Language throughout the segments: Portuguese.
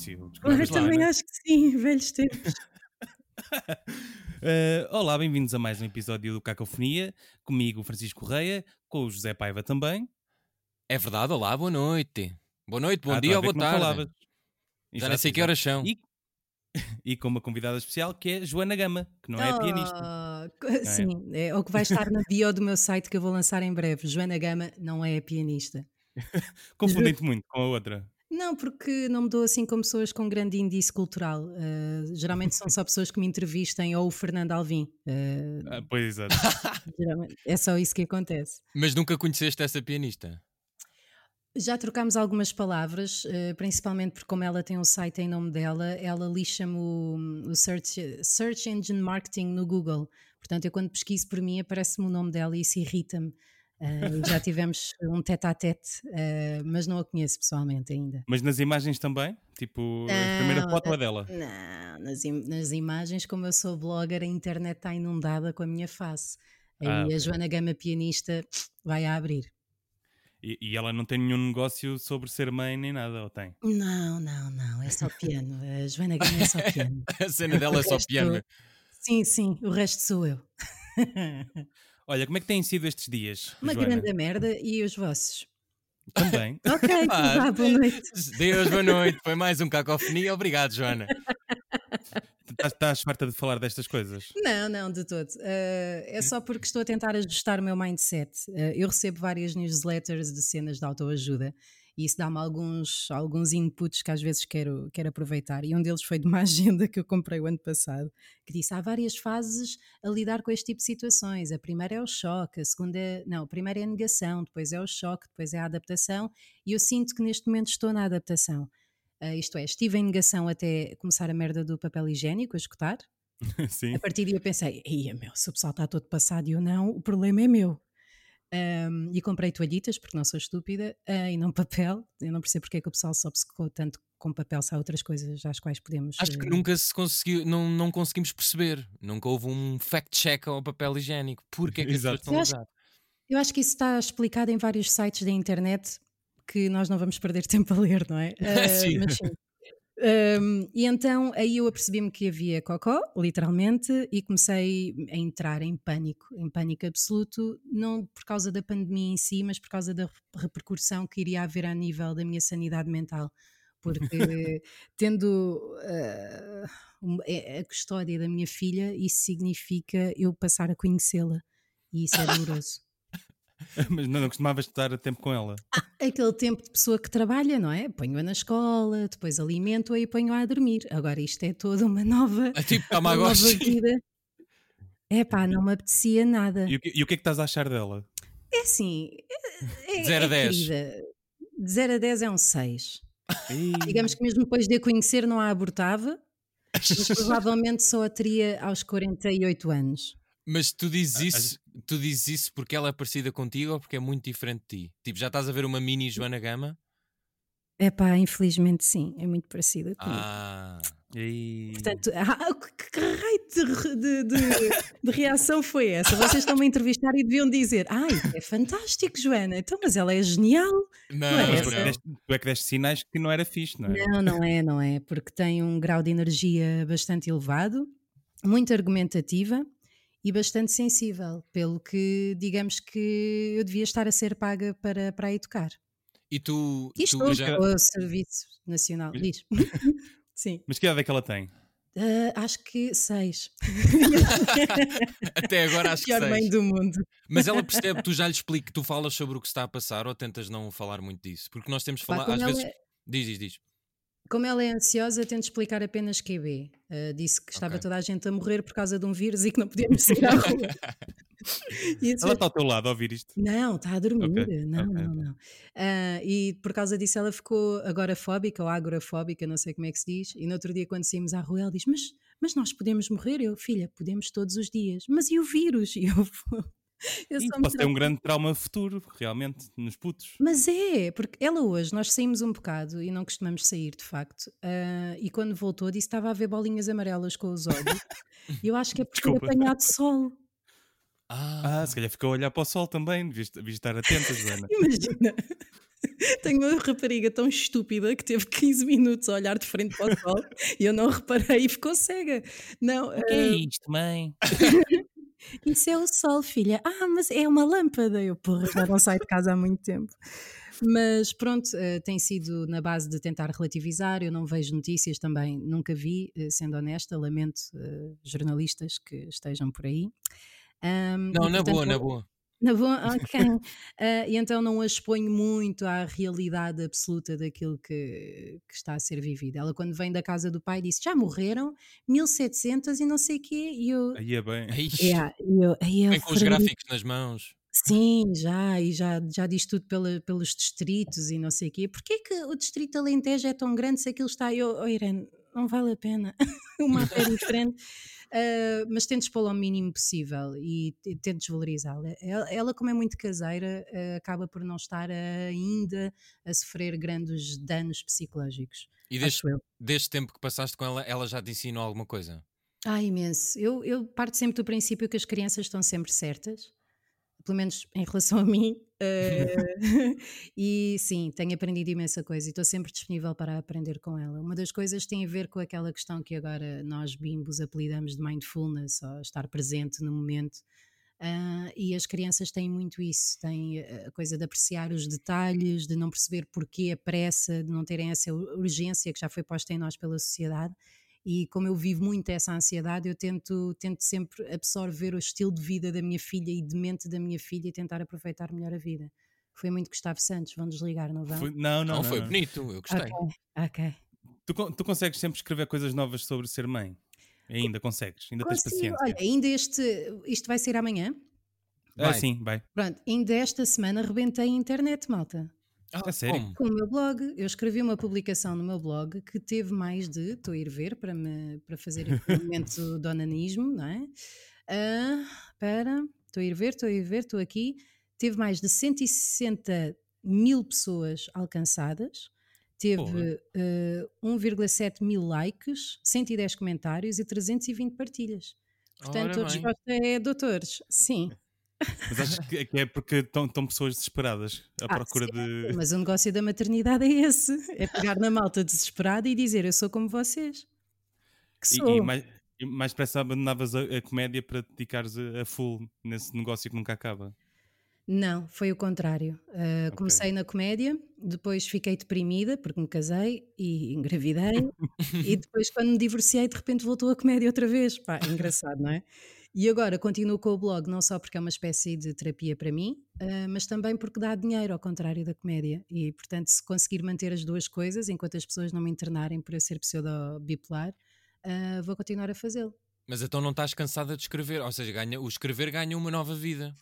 início. Eu também acho que sim, velhos tempos. Uh, olá, bem-vindos a mais um episódio do Cacofonia. Comigo, Francisco Correia, com o José Paiva também. É verdade, olá, boa noite. Boa noite, bom Ah, dia estou ou boa não tarde. Já nem sei que horas são. E, e com uma convidada especial que é Joana Gama, que não é pianista. Ah, co- Sim, é o que vai estar na bio do meu site que eu vou lançar em breve. Joana Gama não é pianista. Confundem-te muito com a outra. Não, porque não me dou assim com pessoas com grande índice cultural. Ah, geralmente são só pessoas que me entrevistem ou o Fernando Alvim. Ah, Ah, pois exato. geralmente é só isso que acontece. Mas nunca conheceste essa pianista? Já trocámos algumas palavras, eh, principalmente porque como ela tem um site em nome dela, ela lixa-me o, o search, search Engine Marketing no Google. Portanto, eu quando pesquiso por mim aparece-me o nome dela e isso irrita-me. Eh, já tivemos um tete-a-tete, eh, mas não a conheço pessoalmente ainda. Mas nas imagens também? Tipo, a primeira Não, foto é dela. Não, nas, im- nas imagens, como eu sou blogger, a internet está inundada com a minha face. Aí Ah, a ok. Joana Gama pianista vai a abrir. E, e ela não tem nenhum negócio sobre ser mãe nem nada, ou tem? Não, não, não, é só piano. A Joana Gama é só piano. A cena dela é só piano. Sim, sim, o resto sou eu. Olha, como é que têm sido estes dias? Uma Joana? grande merda e os vossos. Também. Ok, Ah, vá, boa noite. Deus, boa noite. Foi mais um cacofonia. Obrigado, Joana. Estás, estás farta de falar destas coisas? Não, não, de todo. Uh, é só porque estou a tentar ajustar o meu mindset. Uh, eu recebo várias newsletters de cenas de autoajuda e isso dá-me alguns, alguns inputs que às vezes quero, quero aproveitar. E um deles foi de uma agenda que eu comprei o ano passado, que disse há várias fases a lidar com este tipo de situações. A primeira é o choque, a segunda é, não, a primeira é a negação, depois é o choque, depois é a adaptação. E eu sinto que neste momento estou na adaptação. Uh, isto é, estive em negação até começar a merda do papel higiênico a escutar. Sim. A partir daí eu pensei, ia meu, se o pessoal está todo passado e eu não, o problema é meu. Um, e comprei toalhitas, porque não sou estúpida, ah, e não papel. Eu não percebo porque é que o pessoal se obcecou tanto com papel, se há outras coisas às quais podemos. Acho que eh, nunca se conseguiu, não, não conseguimos perceber. Nunca houve um fact-check ao papel higiênico. Porquê é que as pessoas estão a Eu acho- usar? Eu acho que isso está explicado em vários sites da internet que nós não vamos perder tempo a ler, não é? Ah, Sim. mas sim. Um, e então aí eu apercebi-me que havia cocó, literalmente, e comecei a entrar em pânico, em pânico absoluto, não por causa da pandemia em si, mas por causa da repercussão que iria haver a nível da minha sanidade mental. Porque tendo a a custódia da minha filha, isso significa eu passar a conhecê-la. E isso é doloroso. Mas não, não costumavas estar a tempo com ela. Aquele tempo de pessoa que trabalha, não é? Ponho-a na escola, depois alimento-a e ponho-a a dormir. Agora isto é toda uma nova, É tipo uma nova vida. É pá, não me apetecia nada. E o, que, e o que é que estás a achar dela? É assim, é, De zero a é dez. querida. De 0 a 10 é um 6. Ih, Digamos que mesmo depois de a conhecer não a abortava, mas provavelmente só a teria aos 48 anos. Mas tu dizes isso, tu dizes isso porque ela é parecida contigo ou porque é muito diferente de ti? Tipo, já estás a ver uma mini Joana Gama? É pá, infelizmente sim, é muito parecida comigo. Ah, ih. Portanto, ah, que, que raio de, de- de- de reação foi essa? Vocês estão-me a entrevistar e deviam dizer: Ai, é fantástico, Joana, então, mas ela é genial. não, é Mas tu, é que deste, tu é que deste sinais que não era fixe, não é? Não, não é, não é, porque tem um grau de energia bastante elevado, muito argumentativa e bastante sensível, pelo que digamos que eu devia estar a ser paga para, para a educar. E tu, E tu já, o Serviço Nacional, diz. Sim, Mas que idade é que ela tem? Ah, acho que seis. até agora acho que Pior mãe seis. do mundo. Mas ela percebe, tu já lhe explico, tu falas sobre o que está a passar ou tentas não falar muito disso? Porque nós temos como às ela vezes. Diz, diz, diz. Como ela é ansiosa, tento explicar apenas QB. Uh, disse que estava Ok. toda a gente a morrer por causa de um vírus e que não podíamos sair à rua. Disse, Ela está ao teu lado a ouvir isto. Não, está a dormir. Ok, Não, ok, não, não. Ah, e por causa disso ela ficou agorafóbica ou agorafóbica, não sei como é que se diz. E no outro dia, quando saímos à rua, ela diz: Mas, mas nós podemos morrer? Eu, filha, podemos todos os dias. Mas e o vírus? E eu, eu me posso ter um grande trauma futuro, realmente, nos putos. Mas é, porque ela hoje, nós saímos um bocado e não costumamos sair de facto. ah, e quando voltou, disse que estava a ver bolinhas amarelas com os olhos. E eu acho que é por ter Desculpa. apanhado sol. Ah, Ah, se calhar ficou a olhar para o sol também. Devias, estar atenta, Joana. Imagina. Tenho uma rapariga tão estúpida que teve 15 minutos a olhar de frente para o sol e eu não reparei e ficou cega. Não, O que é ah, isto, mãe? Isso é o sol, filha. Ah, mas é uma lâmpada. Eu, porra, já não saio de casa há muito tempo. Mas pronto, eh, tem sido na base de tentar relativizar. Eu não vejo notícias também, nunca vi, eh, sendo honesta. Lamento eh, jornalistas que estejam por aí. Ahm, Não, e, na portanto, boa, na boa. Na boa, ok. Ah, e então não a exponho muito à realidade absoluta daquilo que, que está a ser vivido. Ela, quando vem da casa do pai, disse: Já morreram 1700 e não sei o quê. E eu. Aí é bem. Yeah, e eu, aí eu Vem com os gráficos nas mãos. Sim, já, e já, já diz tudo pela- pelos distritos e não sei o quê. Porquê que o distrito de Alentejo é tão grande se aquilo está. Eu, oh, Irene, não vale a pena. o mapa é diferente. Ah, mas tento expô-lo ao mínimo possível e te- tento desvalorizá-la. Ela, ela, como é muito caseira, ah, acaba por não estar ainda a sofrer grandes danos psicológicos. E eu. desde tempo que passaste com ela, ela já te ensinou alguma coisa? Ah, imenso. Eu, eu parto sempre do princípio que as crianças estão sempre certas, pelo menos em relação a mim. eh, e sim, tenho aprendido imensa coisa e estou sempre disponível para aprender com ela. Uma das coisas tem a ver com aquela questão que agora nós bimbos apelidamos de mindfulness, ou estar presente no momento. Ah, e as crianças têm muito isso, têm a coisa de apreciar os detalhes, de não perceber porquê a pressa, de não terem essa ur- urgência que já foi posta em nós pela sociedade. E como eu vivo muito essa ansiedade, eu tento, tento sempre absorver o estilo de vida da minha filha e de mente da minha filha e tentar aproveitar melhor a vida. Foi muito Gustavo Santos, vão desligar, não vão? Foi- não, não, Não, não. foi não. bonito, eu gostei. Ok, ok. Tu, tu consegues sempre escrever coisas novas sobre ser mãe? Ainda consegues? Ainda tens Consigo. paciência? Olha, ainda este, isto vai ser amanhã. Ah, Vai. sim, vai. Pronto, ainda esta semana rebentei a internet, malta. Ah, A sério? Com o meu blog, eu escrevi uma publicação no meu blog que teve mais de, estou a ir ver para, me, para fazer aqui um momento de onanismo, não é? Ah, Espera, estou a ir ver, estou a ir ver, estou aqui. Teve mais de 160 mil pessoas alcançadas, teve Porra. ah, 1,7 mil likes, 110 comentários e 320 partilhas. Portanto, a resposta é doutores, sim. Mas achas que é porque estão estão pessoas desesperadas à Ah, procura sim, de. Mas o negócio da maternidade é esse: é pegar na malta desesperada e dizer eu sou como vocês. Que sou. e mais, e mais depressa abandonavas a, a comédia para te dedicares a, a full nesse negócio que nunca acaba. Não, foi o contrário. Uh, Ok. Comecei na comédia, depois fiquei deprimida porque me casei e engravidei, e depois, quando me divorciei, de repente voltou a comédia outra vez. Pá, é engraçado, não é? E agora continuo com o blog, não só porque é uma espécie de terapia para mim, uh, mas também porque dá dinheiro, ao contrário da comédia. E, portanto, se conseguir manter as duas coisas, enquanto as pessoas não me internarem por eu ser pseudo-bipolar, uh, vou continuar a fazê-lo. Mas então não estás cansada de escrever, ou seja, ganha, o escrever ganha uma nova vida.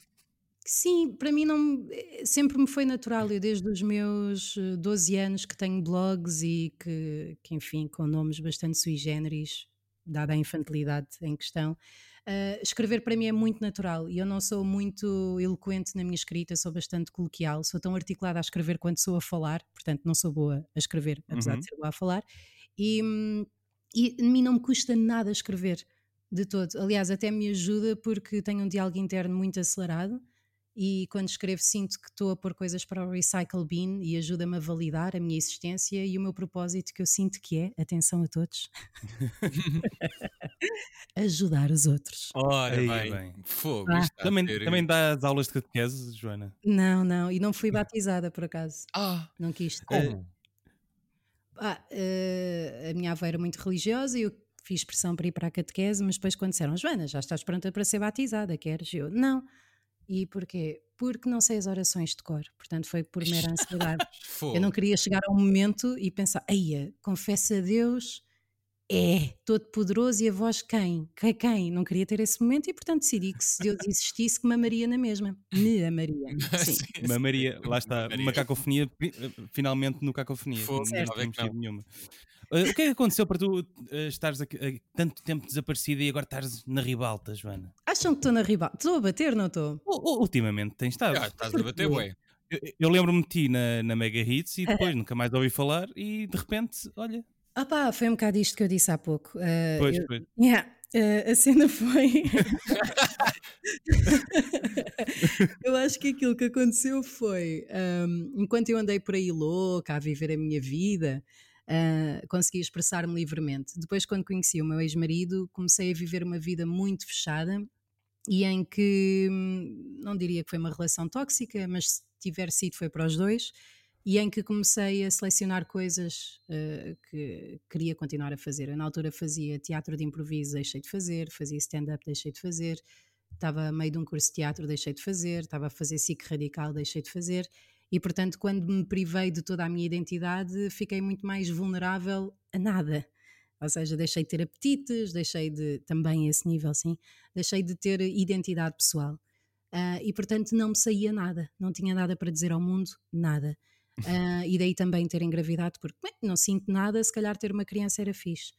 Sim, para mim não, eh, sempre me foi natural. Eu desde os meus eh, 12 anos que tenho blogs e que, que, enfim, com nomes bastante sui generis, dada a infantilidade em questão, eh, escrever para mim é muito natural e eu não sou muito eloquente na minha escrita, sou bastante coloquial, sou tão articulada a escrever quanto sou a falar, portanto não sou boa a escrever, apesar Uhum. de ser boa a falar, e, e a mim não me custa nada escrever, de todo. Aliás, até me ajuda porque tenho um diálogo interno muito acelerado e quando escrevo sinto que estou a pôr coisas para o recycle bin e ajuda-me a validar a minha existência e o meu propósito que eu sinto que é, atenção a todos, ajudar os outros. Ora Aí, bem, bem. fogo. Ah. Também, também dás aulas de catequese, Joana? Não, não, e não fui batizada por acaso, Ah, não quis. como? Ah, eh, a minha avó era muito religiosa e eu fiz pressão para ir para a catequese, mas depois quando disseram, Joana, já estás pronta para ser batizada, queres? Eu, não. E porquê? Porque não sei as orações de cor, portanto foi por mera ansiedade. Eu não queria chegar a um momento e pensar, eia, confessa a Deus, é todo poderoso e a voz quem? Quem? Quem? Não queria ter esse momento e portanto decidi que se Deus existisse que me amaria na mesma. Me amaria. Sim. Sim, Uma Maria, lá está, Maria. uma cacofonia, eh, finalmente no cacofonia. Fogo, não temos Não. tido nenhuma. Eh, o que é que aconteceu para tu eh, estares aqui, eh, tanto tempo desaparecida e agora estás na ribalta, Joana? Acham que estou na rival? Estou a bater, não estou? Ultimamente tens estado. Ah, estás a bater, ué. Eu, eu lembro-me de ti na, na Mega Hits e depois nunca mais ouvi falar e de repente, olha, Ah pá, foi um bocado isto que eu disse há pouco. Uh, pois, eu- pois. Yeah, Uh, a cena foi. eu acho que aquilo que aconteceu foi, um, enquanto eu andei por aí louca a viver a minha vida, uh, consegui expressar-me livremente. Depois, quando conheci o meu ex-marido, comecei a viver uma vida muito fechada e em que hum, não diria que foi uma relação tóxica, mas se tiver sido, foi para os dois e em que comecei a selecionar coisas uh, que queria continuar a fazer. Eu, na altura fazia teatro de improviso, deixei de fazer, fazia stand-up, deixei de fazer, estava a meio de um curso de teatro, deixei de fazer, estava a fazer SIC radical, deixei de fazer. E portanto, quando me privei de toda a minha identidade, fiquei muito mais vulnerável a nada. Ou seja, deixei de ter apetites, deixei de, também esse nível, sim, deixei de ter identidade pessoal. Uh, e portanto não me saía nada, não tinha nada para dizer ao mundo, nada. Uh, e daí também ter engravidado, porque bem, não sinto nada, se calhar ter uma criança era fixe.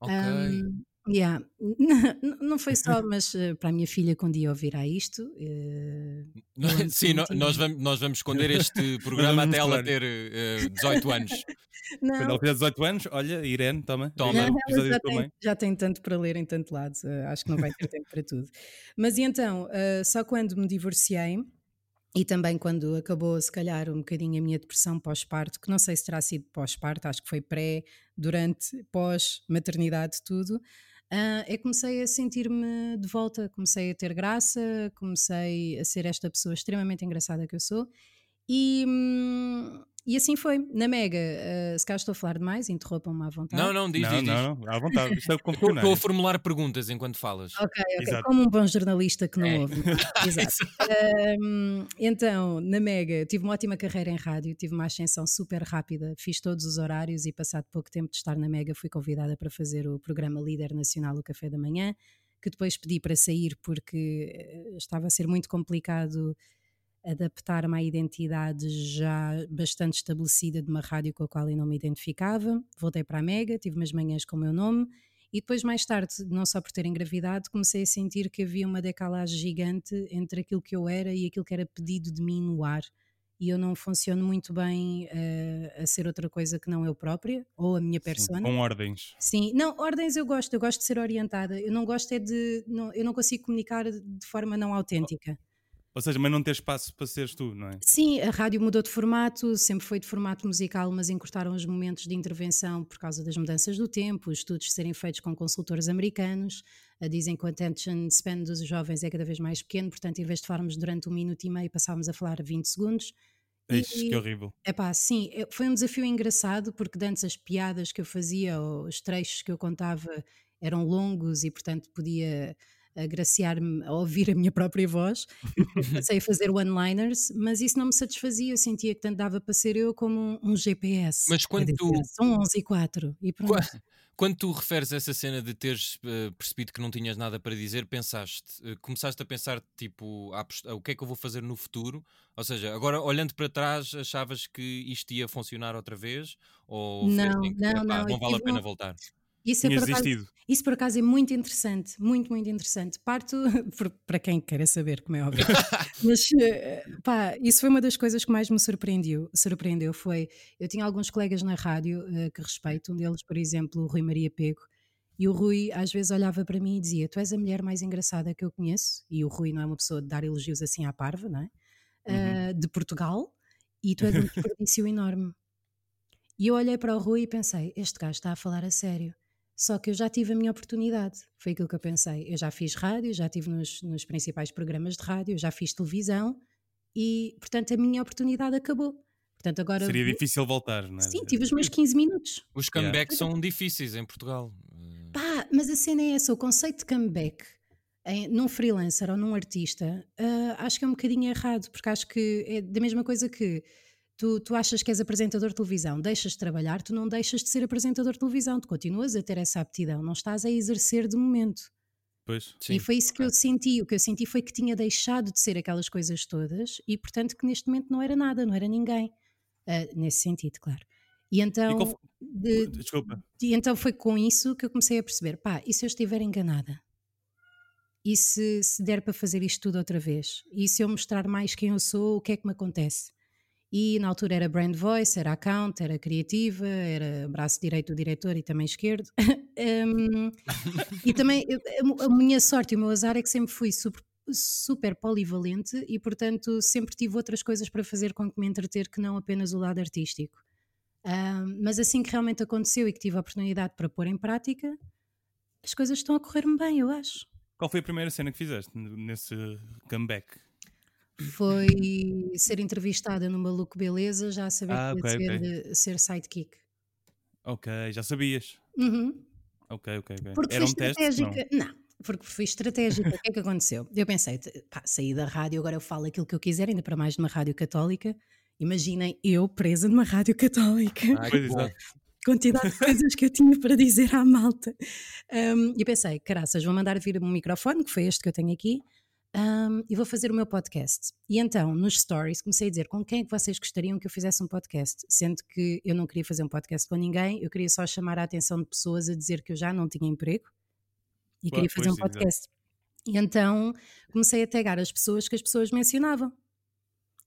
Ok. Um, yeah. não foi só, mas uh, para a minha filha um dia ouvirá isto. Uh, Sim, nós, vamos, nós vamos esconder este programa até ela ter uh, 18 anos. Não. Quando ela tiver 18 anos, olha, Irene, toma. Toma. Já, tem, já tem tanto para ler em tanto lado, uh, acho que não vai ter tempo para tudo. Mas e então, só quando me divorciei, e também quando acabou, se calhar, um bocadinho a minha depressão pós-parto, que não sei se terá sido pós-parto, acho que foi pré, durante, pós-maternidade, tudo, uh, eu comecei a sentir-me de volta, comecei a ter graça, comecei a ser esta pessoa extremamente engraçada que eu sou. E, hum, e assim foi. Na Mega, uh, se cá estou a falar demais, interrompam-me à vontade. Não, não, diz, não, diz, diz. Não, não, à vontade. Isto é Estou a formular perguntas enquanto falas. Ok, ok. Exato. Como um bom jornalista que não é. ouve. Exato. um, então, na Mega, tive uma ótima carreira em rádio, tive uma ascensão super rápida, fiz todos os horários e, passado pouco tempo de estar na Mega, fui convidada para fazer o programa Líder Nacional, o Café da Manhã, que depois pedi para sair porque eh, estava a ser muito complicado adaptar-me à identidade já bastante estabelecida de uma rádio com a qual eu não me identificava. Voltei para a Mega, tive umas manhãs com o meu nome e depois, mais tarde, não só por ter engravidado, comecei a sentir que havia uma decalagem gigante entre aquilo que eu era e aquilo que era pedido de mim no ar. E eu não funciono muito bem uh, a ser outra coisa que não eu própria ou a minha persona. Sim, com ordens. Sim, não, ordens eu gosto, eu gosto de ser orientada. Eu não gosto é de. Não, eu não consigo comunicar de forma não autêntica. Oh ou seja, mas não ter espaço para seres tu, não é? Sim, a rádio mudou de formato, sempre foi de formato musical, mas encurtaram os momentos de intervenção por causa das mudanças do tempo, os estudos serem feitos com consultores americanos, dizem que o attention span dos jovens é cada vez mais pequeno, portanto, em vez de falarmos durante um minuto e meio, passávamos a falar 20 segundos. Ixi, que horrível. É pá, sim, foi um desafio engraçado, porque antes as piadas que eu fazia, ou os trechos que eu contava, eram longos e, portanto, podia agraciar-me a ouvir a minha própria voz comecei a fazer one-liners, mas isso não me satisfazia, eu sentia que tanto dava para ser eu como um, um GPS. Mas quando dizer, tu... São 11 e 4 e pronto. Quando, quando tu referes essa cena de teres uh, percebido que não tinhas nada para dizer, pensaste, uh, começaste a pensar tipo, o que é que eu vou fazer no futuro? Ou seja, agora olhando para trás, achavas que isto ia funcionar outra vez? Ou não, não, que, não, não, não vale a pena voltar? Isso, é por acaso, isso por acaso é muito interessante, muito, muito interessante. Parto, para quem queira saber, como é óbvio, mas eh, pá, isso foi uma das coisas que mais me surpreendeu. surpreendeu foi, eu tinha alguns colegas na rádio uh, que respeito, um deles, por exemplo, o Rui Maria Pego, e o Rui às vezes olhava para mim e dizia: Tu és a mulher mais engraçada que eu conheço. E o Rui não é uma pessoa de dar elogios assim à parva, não é? Uh, uhum. De Portugal, e tu és um desperdício enorme. E eu olhei para o Rui e pensei: Este gajo está a falar a sério. Só que eu já tive a minha oportunidade, foi aquilo que eu pensei. Eu já fiz rádio, já estive nos, nos principais programas de rádio, já fiz televisão e, portanto, a minha oportunidade acabou. Portanto, agora Seria difícil voltar, não é? Sim, tive os meus 15 minutos. Os comebacks yeah. são difíceis em Portugal. Pá, mas a cena é essa: o conceito de comeback em, num freelancer ou num artista, uh, acho que é um bocadinho errado, porque acho que é da mesma coisa que Tu, tu achas que és apresentador de televisão, deixas de trabalhar, tu não deixas de ser apresentador de televisão, tu continuas a ter essa aptidão, não estás a exercer de momento. Pois, sim. E foi isso que eu senti. O que eu senti foi que tinha deixado de ser aquelas coisas todas e, portanto, que neste momento não era nada, não era ninguém. Uh, nesse sentido, claro. E então. E de, Desculpa. E então foi com isso que eu comecei a perceber: pá, e se eu estiver enganada? E se, se der para fazer isto tudo outra vez? E se eu mostrar mais quem eu sou, o que é que me acontece? E na altura era brand voice, era account, era criativa, era braço direito do diretor e também esquerdo. um, e também a, minha sorte e o meu azar é que sempre fui super, super polivalente e, portanto, sempre tive outras coisas para fazer com que me entreter que não apenas o lado artístico. Um, mas assim que realmente aconteceu e que tive a oportunidade para pôr em prática, as coisas estão a correr-me bem, eu acho. Qual foi a primeira cena que fizeste nesse comeback? Foi ser entrevistada no Maluco Beleza, já a saber Ah, que ia ok, ser, ok. eh, ser sidekick. Ok, já sabias. Uhum. Ok, ok, ok. Porque Era fui um teste? Não. estratégica. Não. porque fui estratégica. o que é que aconteceu? Eu pensei, pá, saí da rádio, agora eu falo aquilo que eu quiser, ainda para mais numa rádio católica. Imaginem eu presa numa rádio católica. Pois, exato. quantidade de coisas que eu tinha para dizer à malta. Um, e eu pensei, caraças, vou mandar vir um microfone, que foi este que eu tenho aqui, um, e vou fazer o meu podcast. E então, nos stories, comecei a dizer com quem é que vocês gostariam que eu fizesse um podcast, sendo que eu não queria fazer um podcast com ninguém, eu queria só chamar a atenção de pessoas a dizer que eu já não tinha emprego e Claro, queria fazer um podcast. E então comecei a tagar as pessoas que as pessoas mencionavam.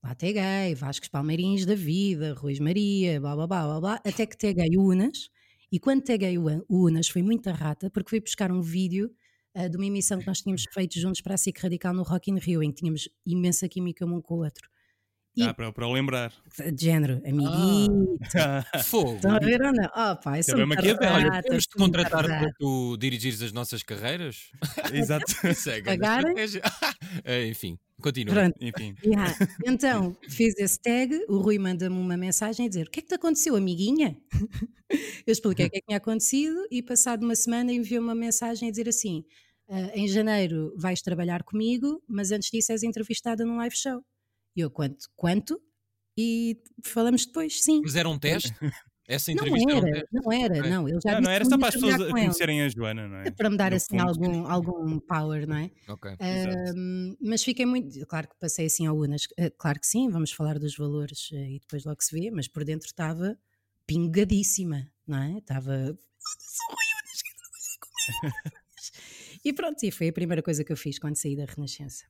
Lá taguei Vascos Palmeirinhos da vida, Ruiz Maria, blá blá blá blá blá, até que taguei o Unas. E quando taguei o Unas foi muita rata, porque fui buscar um vídeo ah, de uma emissão que nós tínhamos feito juntos para a SIC Radical no Rock in Rio, em que tínhamos imensa química um com o outro. E- Ah, para, para o lembrar. De género, amiguinho, Fogo. estão a ver ou não? Oh pá, sou Também muito maquiavélico. Olha, rata, podemos te sou muito contratar rata. para tu dirigires as nossas carreiras? Exato. Isso é Pagarem? Eh, Enfim, continua. Pronto, Enfim. Yeah. Então, fiz esse tag, o Rui manda-me uma mensagem a dizer: O que é que te aconteceu, amiguinha? Eu expliquei o que é que tinha acontecido e, passado uma semana, enviou uma mensagem a dizer assim: "Ah, Em janeiro vais trabalhar comigo, mas antes disso és entrevistada num live show. E eu, quanto? Quanto? E falamos depois, sim. Mas era um teste? Essa Não entrevista era um era, teste? não era, não. Ele já Não, não era que só para as pessoas conhecerem a Joana, não é? É para me dar No assim fundo. algum, algum power, não é? Ok. Ahm, mas fiquei muito. Claro que passei assim ao Unas. eh, Claro que sim, vamos falar dos valores eh, e depois logo se vê, mas por dentro estava pingadíssima, não é? Estava. "Foda-se, o Rui Unas quer trabalhar comigo." E pronto, e foi a primeira coisa que eu fiz quando saí da Renascença.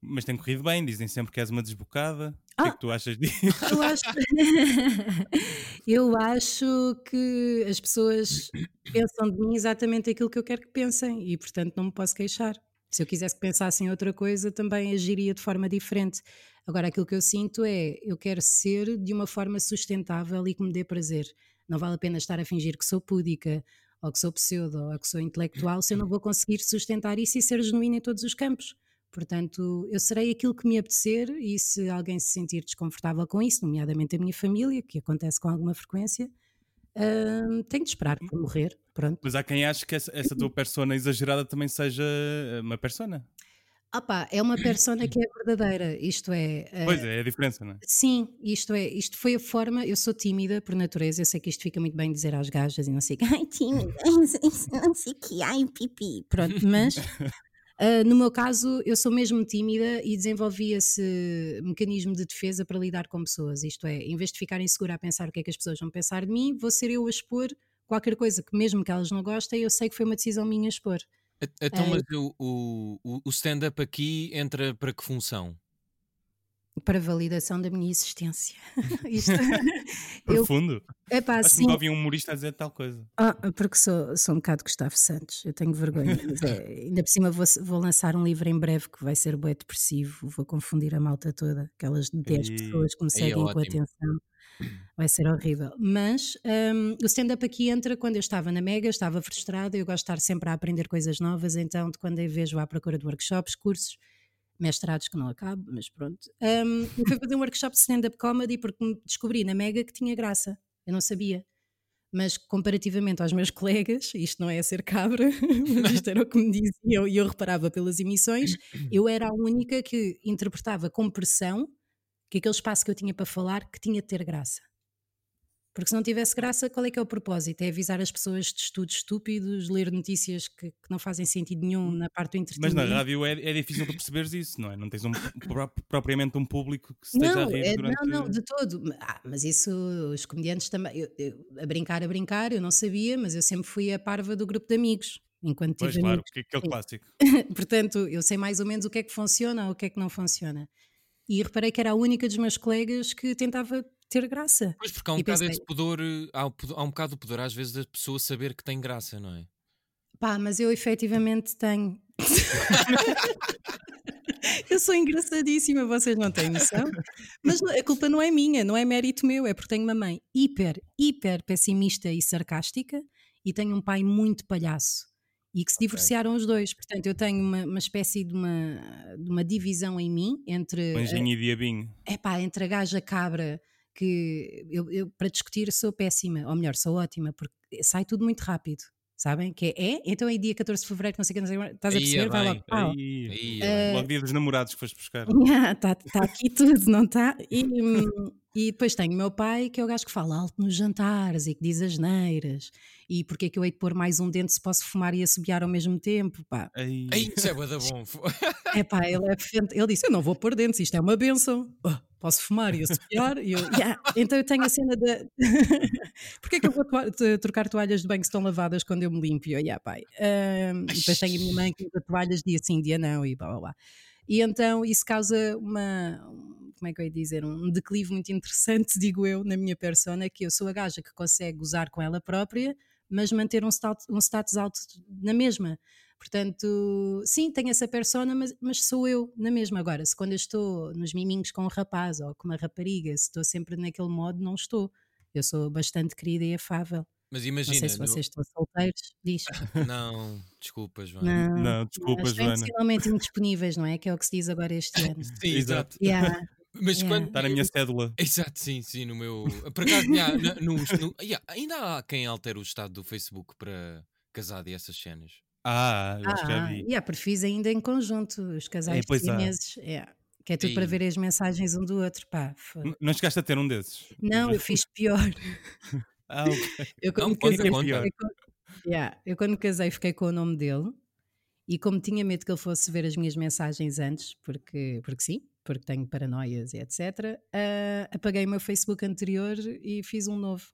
Mas tem corrido bem, dizem sempre que és uma desbocada. O que é Ah. que tu achas disso? Eu acho, eu acho que as pessoas pensam de mim exatamente aquilo que eu quero que pensem e, portanto, não me posso queixar. Se eu quisesse que pensassem outra coisa, também agiria de forma diferente. Agora, aquilo que eu sinto é eu quero ser de uma forma sustentável e que me dê prazer. Não vale a pena estar a fingir que sou púdica ou que sou pseudo ou que sou intelectual se eu não vou conseguir sustentar isso e ser genuíno em todos os campos. Portanto, eu serei aquilo que me apetecer e se alguém se sentir desconfortável com isso, nomeadamente a minha família, que acontece com alguma frequência, hum, tenho de esperar por morrer. Pronto. Mas há quem ache que essa, essa tua persona exagerada também seja uma persona. Pá, é uma persona que é verdadeira, isto é. eh, Pois é, é a diferença, não é? Sim, isto é, isto foi a forma, eu sou tímida por natureza, eu sei que isto fica muito bem dizer às gajas e não sei o que, ai tímida, não sei o que, ai pipi, pronto, mas ah, no meu caso eu sou mesmo tímida e desenvolvi esse mecanismo de defesa para lidar com pessoas, isto é, em vez de ficar insegura a pensar o que é que as pessoas vão pensar de mim, vou ser eu a expor qualquer coisa que mesmo que elas não gostem, eu sei que foi uma decisão minha expor. Então, Eh, mas o, o- o stand-up aqui entra para que função? Para validação da minha existência. Isto, eu, Profundo. é pá, Acho que assim, nunca ouvi um humorista a dizer tal coisa. Ah, porque sou, sou um bocado Gustavo Santos, eu tenho vergonha. É, ainda por cima vou, vou lançar um livro em breve que vai ser bué depressivo, vou confundir a malta toda, aquelas 10 Ih, pessoas que me é seguem com atenção. Vai ser horrível. Mas hum, o stand-up aqui entra quando eu estava na Mega, estava frustrada, eu gosto de estar sempre a aprender coisas novas, então de quando eu vejo à procura de workshops, cursos, mestrados que não acabo, mas pronto. Hum, eu fui fazer um workshop de stand-up comedy porque descobri na Mega que tinha graça. Eu não sabia mas comparativamente aos meus colegas, isto não é ser cabra, mas isto era o que me diziam e eu reparava pelas emissões, eu era a única que interpretava com pressão que aquele espaço que eu tinha para falar que tinha de ter graça. Porque se não tivesse graça, qual é que é o propósito? É avisar as pessoas de estudos estúpidos, ler notícias que, que não fazem sentido nenhum na parte do Mas entretenimento. na rádio é, é difícil de perceberes isso, não é? Não tens um, propriamente um público que esteja a Não, rir é- durante... não, não, de todo. Ah, mas isso, os comediantes também. eu- eu- a brincar, a brincar, eu não sabia, mas eu sempre fui a parva do grupo de amigos. Enquanto Pois, claro, amigos. porque aquele Sim. clássico. Portanto, eu sei mais ou menos o que é que funciona ou o que é que não funciona. E reparei que era a única dos meus colegas que tentava ter graça. Pois, porque há um E bocado pensei- esse pudor, eh, há, um há um bocado o pudor às vezes da pessoa saber que tem graça, não é? Pá, mas eu efetivamente tenho. eu sou engraçadíssima, vocês não têm noção. Mas a culpa não é minha, não é mérito meu, é porque tenho uma mãe hiper, hiper pessimista e sarcástica e tenho um pai muito palhaço. E que se divorciaram os dois. Portanto, eu tenho uma, uma espécie de uma, de uma divisão em mim entre. Engenho e diabinho. É pá, entre a gaja cabra que eu, eu, para discutir sou péssima, ou melhor, sou ótima, porque sai tudo muito rápido, sabem? Que é, é? então é dia 14 de fevereiro, não sei o que, não sei o que, estás a é perceber? Vai logo, pau. Aí, Aí, Eh, Logo dia dos namorados que foste buscar. Está tá aqui tudo, não está? E, hum, e depois tenho o meu pai, que é o gajo que fala alto nos jantares e que diz as neiras. E porque é que eu hei de pôr mais um dente se posso fumar e assobiar ao mesmo tempo? Pá. Aí. Aí, isso é bué da bom. É pá, ele é Ele disse: Eu não vou pôr dentes, isto é uma benção. Oh, posso fumar e assobiar? E eu, "Yeah." Então eu tenho a cena de. Porquê é que eu vou trocar toalhas de banho que estão lavadas quando eu me limpo? E eu, yeah, pai. E depois tenho a minha mãe que usa toalhas dia sim, dia não, e blá blá blá. E então isso causa uma. Como é que eu ia dizer? Um declive muito interessante, digo eu, na minha persona, que eu sou a gaja que consegue gozar com ela própria, mas manter um status, um status alto na mesma. Portanto, sim, tenho essa persona, mas, mas sou eu na mesma. Agora, se quando eu estou nos miminhos com um rapaz ou com uma rapariga, se estou sempre naquele modo, não estou. Eu sou bastante querida e afável. Mas Não imagina. sei se no- vocês estão solteiros, diz. Não, desculpa, Joana. Não, Não, desculpa, Joana. emocionalmente indisponíveis, não é? Que é o que se diz agora este ano. Sim, exato. Yeah. Mas Yeah. quando. Está na minha cédula. Exato, sim, sim, no meu. Por acaso, yeah, no- no- yeah, ainda há quem altera o estado do Facebook para casado e essas cenas. Ah, eu acho que já Ah, vi. e há perfis ainda em conjunto, os casais É, chineses. Yeah. Que é tudo para ver as mensagens um do outro. Pá, Não chegaste a ter um desses? Não, eu fiz pior. Ah, ok. Eu quando, Não, conta, casei, conta. fiquei com- Yeah, eu quando me casei fiquei com o nome dele e como tinha medo que ele fosse ver as minhas mensagens antes, porque, porque sim, porque tenho paranoias e etc., ah, apaguei o meu Facebook anterior e fiz um novo.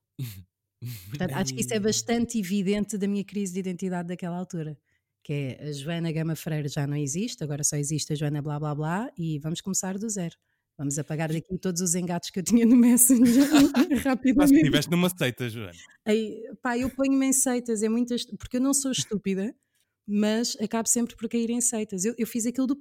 Portanto, acho que isso é bastante evidente da minha crise de identidade daquela altura. Que é a Joana Gama Freire já não existe, agora só existe a Joana blá blá blá e vamos começar do zero. Vamos apagar daqui todos os engates que eu tinha no Messenger rapidamente. estiveste numa seita, Joana. Aí, pá, eu ponho-me em seitas, é muitas, porque eu não sou estúpida, mas acabo sempre por cair em seitas. Eu, eu fiz aquilo do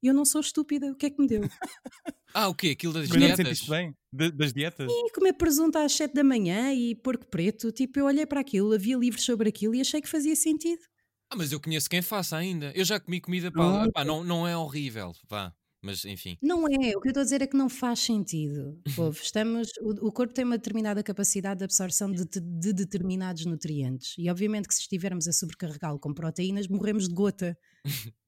paleo, eu não sou estúpida, o que é que me deu? Ah, o quê? Aquilo das Mas não te dietas? sentiste bem? De- das dietas? E comer presunto às 7 da manhã e porco preto, tipo, eu olhei para aquilo, havia livros sobre aquilo e achei que fazia sentido. Ah, mas eu conheço quem faça ainda. Eu já comi comida pá, Pronto. pá, não, não é horrível, vá. Mas enfim. Não é, o que eu estou a dizer é que não faz sentido. Ouve, estamos, o, o corpo tem uma determinada capacidade de absorção de, de- de determinados nutrientes. E obviamente que se estivermos a sobrecarregá-lo com proteínas, morremos de gota.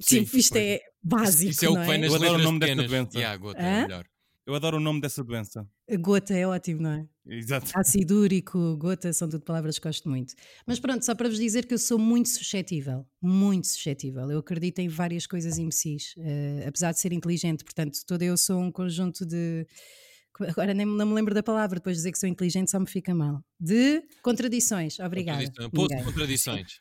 Sim, Tipo, isto é básico. Isso é o não que vem nas Eu adoro o letras nome dessa pequenas. doença. Yeah, gota, é melhor. Eu adoro o nome dessa doença. A Gota é ótimo, não é? Exato. Acidúrico, gota, são tudo palavras que gosto muito. Mas pronto, só para vos dizer que eu sou muito suscetível, muito suscetível. Eu acredito em várias coisas imbecis, eh, apesar de ser inteligente, portanto, toda eu sou um conjunto de. Agora nem não me lembro da palavra, depois de dizer que sou inteligente só me fica mal. De contradições, obrigada. Contradição- Ponto de contradições.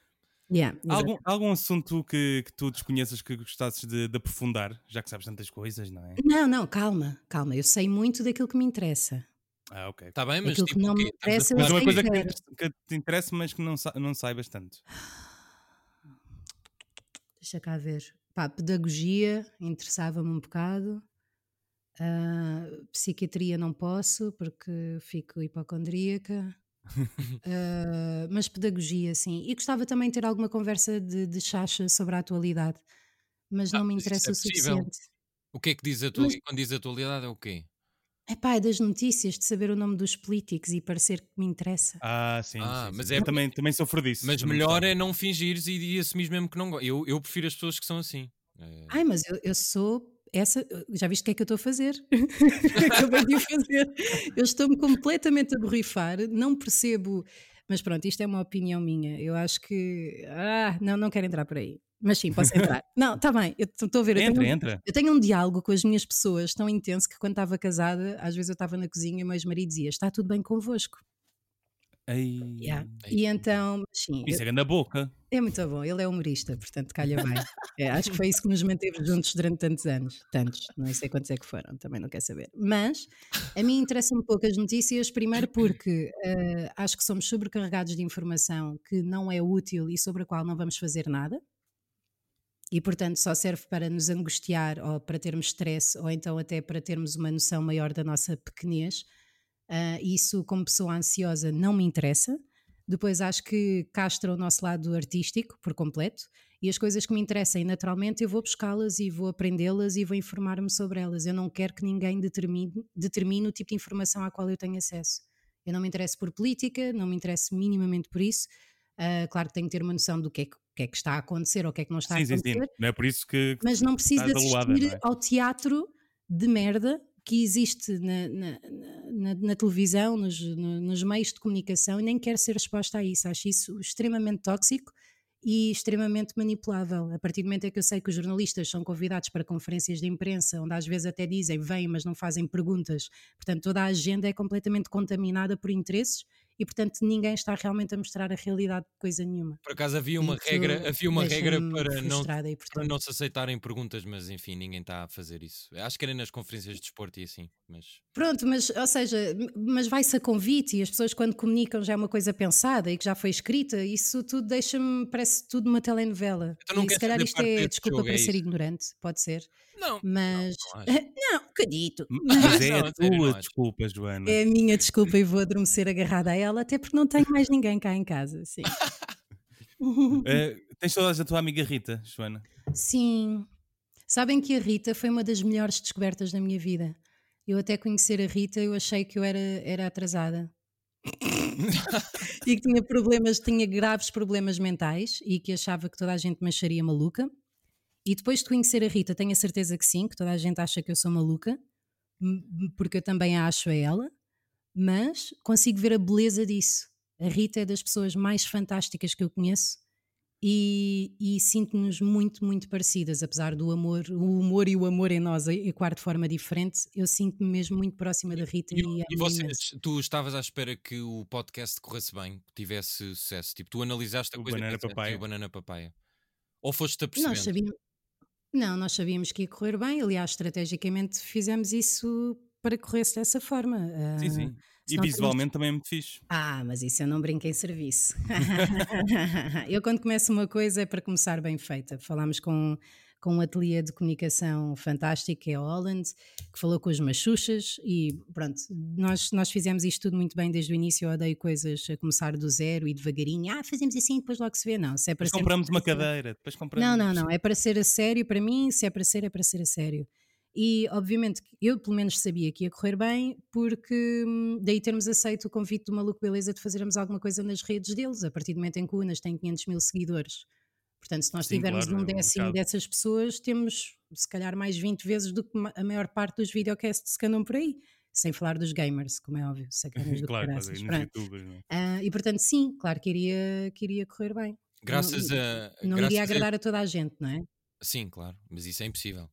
Yeah. Algum, algum assunto que, que tu desconheças que gostasses de, de aprofundar, já que sabes tantas coisas, não é? Não, não, calma, calma. Eu sei muito daquilo que me interessa. Ah, ok. Está bem, mas Aquilo tipo, que não me interessa, Mas uma coisa que te, que te interessa, mas que não, sa não saibas tanto. Deixa cá ver. Pá, pedagogia interessava-me um bocado. Ah, psiquiatria não posso porque fico hipocondríaca. Ah, mas pedagogia, sim. E gostava também de ter alguma conversa de, de chacha sobre a atualidade. Mas Ah, não me mas isso interessa é o suficiente. O que é que diz a Mas- atualidade? Quando diz atualidade é o quê? É pá, é das notícias, de saber o nome dos políticos e parecer que me interessa. Ah, sim. Ah, sim, mas sim. é- Eu também, também sofro disso. Mas melhor é não fingires e, e assumires mesmo que não gostas. Eu, eu prefiro as pessoas que são assim. É, Ai, mas eu, eu sou essa. Já viste o que é que eu estou a fazer? Acabei de o fazer. Eu estou-me completamente a borrifar, não percebo. Mas pronto, isto é uma opinião minha. Eu acho que. Ah, não, não quero entrar por aí. Mas sim, posso entrar. não, está bem, eu estou a ver. eu Entra, tenho um- entra. Eu tenho um diálogo com as minhas pessoas tão intenso que quando estava casada, às vezes eu estava na cozinha e o meu ex-marido dizia: Está tudo bem convosco? Ei. Yeah. Ei. E então, sim. Isso é grande boca. É muito bom, ele é humorista, portanto calha bem. É, acho que foi isso que nos manteve juntos durante tantos anos. Tantos, não sei quantos é que foram, também não quer saber. Mas a mim interessam um pouco as notícias, primeiro porque uh, acho que somos sobrecarregados de informação que não é útil e sobre a qual não vamos fazer nada. E portanto só serve para nos angustiar ou para termos stress ou então até para termos uma noção maior da nossa pequenez. Uh, isso, como pessoa ansiosa, não me interessa. Depois acho que castra o nosso lado artístico por completo e as coisas que me interessem naturalmente eu vou buscá-las e vou aprendê-las e vou informar-me sobre elas. Eu não quero que ninguém determine, determine o tipo de informação à qual eu tenho acesso. Eu não me interesso por política, não me interesso minimamente por isso. Uh, claro que tenho que ter uma noção do que é que, que, é que está a acontecer ou o que é que não está sim, a acontecer. Sim, sim. Não é por isso que. Mas não preciso assistir não é? ao teatro de merda que existe na, na, na, na televisão, nos, nos, meios de comunicação, e nem quero ser exposta a isso. Acho isso extremamente tóxico e extremamente manipulável. A partir do momento em que eu sei que os jornalistas são convidados para conferências de imprensa, onde às vezes até dizem vêm, mas não fazem perguntas, portanto, toda a agenda é completamente contaminada por interesses e portanto ninguém está realmente a mostrar a realidade de coisa nenhuma. Por acaso havia uma regra, havia uma regra para não, e, para não se aceitarem perguntas, mas enfim, ninguém está a fazer isso. Acho que era nas conferências de desporto e assim, mas... Pronto, mas ou seja, mas vai-se a convite e as pessoas quando comunicam já é uma coisa pensada e que já foi escrita, isso tudo deixa-me, parece tudo uma telenovela. Então, e se calhar isto é desculpa para é ser ignorante, pode ser. Não, mas não, não, cadito. Mas é a tua desculpa, Joana. É a minha desculpa e vou adormecer agarrada a ela, até porque não tenho mais ninguém cá em casa. Sim. uh, tens saudades da tua amiga Rita, Joana? Sim. Sabem que a Rita foi uma das melhores descobertas da minha vida. Eu até conhecer a Rita, eu achei que eu era, era atrasada. e que tinha problemas, tinha graves problemas mentais e que achava que toda a gente me acharia maluca. E depois de conhecer a Rita, tenho a certeza que sim, que toda a gente acha que eu sou maluca, porque eu também a acho a ela, mas consigo ver a beleza disso. A Rita é das pessoas mais fantásticas que eu conheço e, e sinto-nos muito, muito parecidas, apesar do amor, o humor e o amor em nós ecoar de forma diferente, eu sinto-me mesmo muito próxima da Rita e, e, e vocês, tu estavas à espera que o podcast corresse bem, tivesse sucesso, tipo, tu analisaste a o coisa banana papaya. o banana papaya. Ou foste a perceber? Nós sabíamos, não, nós sabíamos que ia correr bem, aliás, estrategicamente fizemos isso para que corresse dessa forma. Sim, ah, sim. E visualmente também é muito fixe. Ah, mas isso eu não brinco em serviço. eu, quando começo uma coisa, é para começar bem feita. Falámos com com um ateliê de comunicação fantástico, que é a Holland, que falou com os machuchas e pronto, nós, nós fizemos isto tudo muito bem desde o início. Eu odeio coisas a começar do zero e devagarinho. Ah, fazemos assim, depois logo se vê. Não, se é para depois ser compramos uma cadeira, depois compramos. Não, não, não. É para ser a sério para mim. Se é para ser, é para ser a sério. E obviamente eu pelo menos sabia que ia correr bem, porque hum, daí termos aceito o convite do Maluco Beleza de fazermos alguma coisa nas redes deles, a partir do momento em que o Unas tem 500 mil seguidores. Portanto, se nós Sim, tivermos claro, um é décimo é dessas pessoas, temos se calhar mais 20 vezes do que a maior parte dos videocasts que andam por aí. Sem falar dos gamers, como é óbvio, sacanas do claro, caraças. YouTubers, uh, e portanto, sim, claro que iria, que iria correr bem. Graças não, a. Não graças iria agradar a... a... toda a gente, não é? Sim, claro, mas isso é impossível.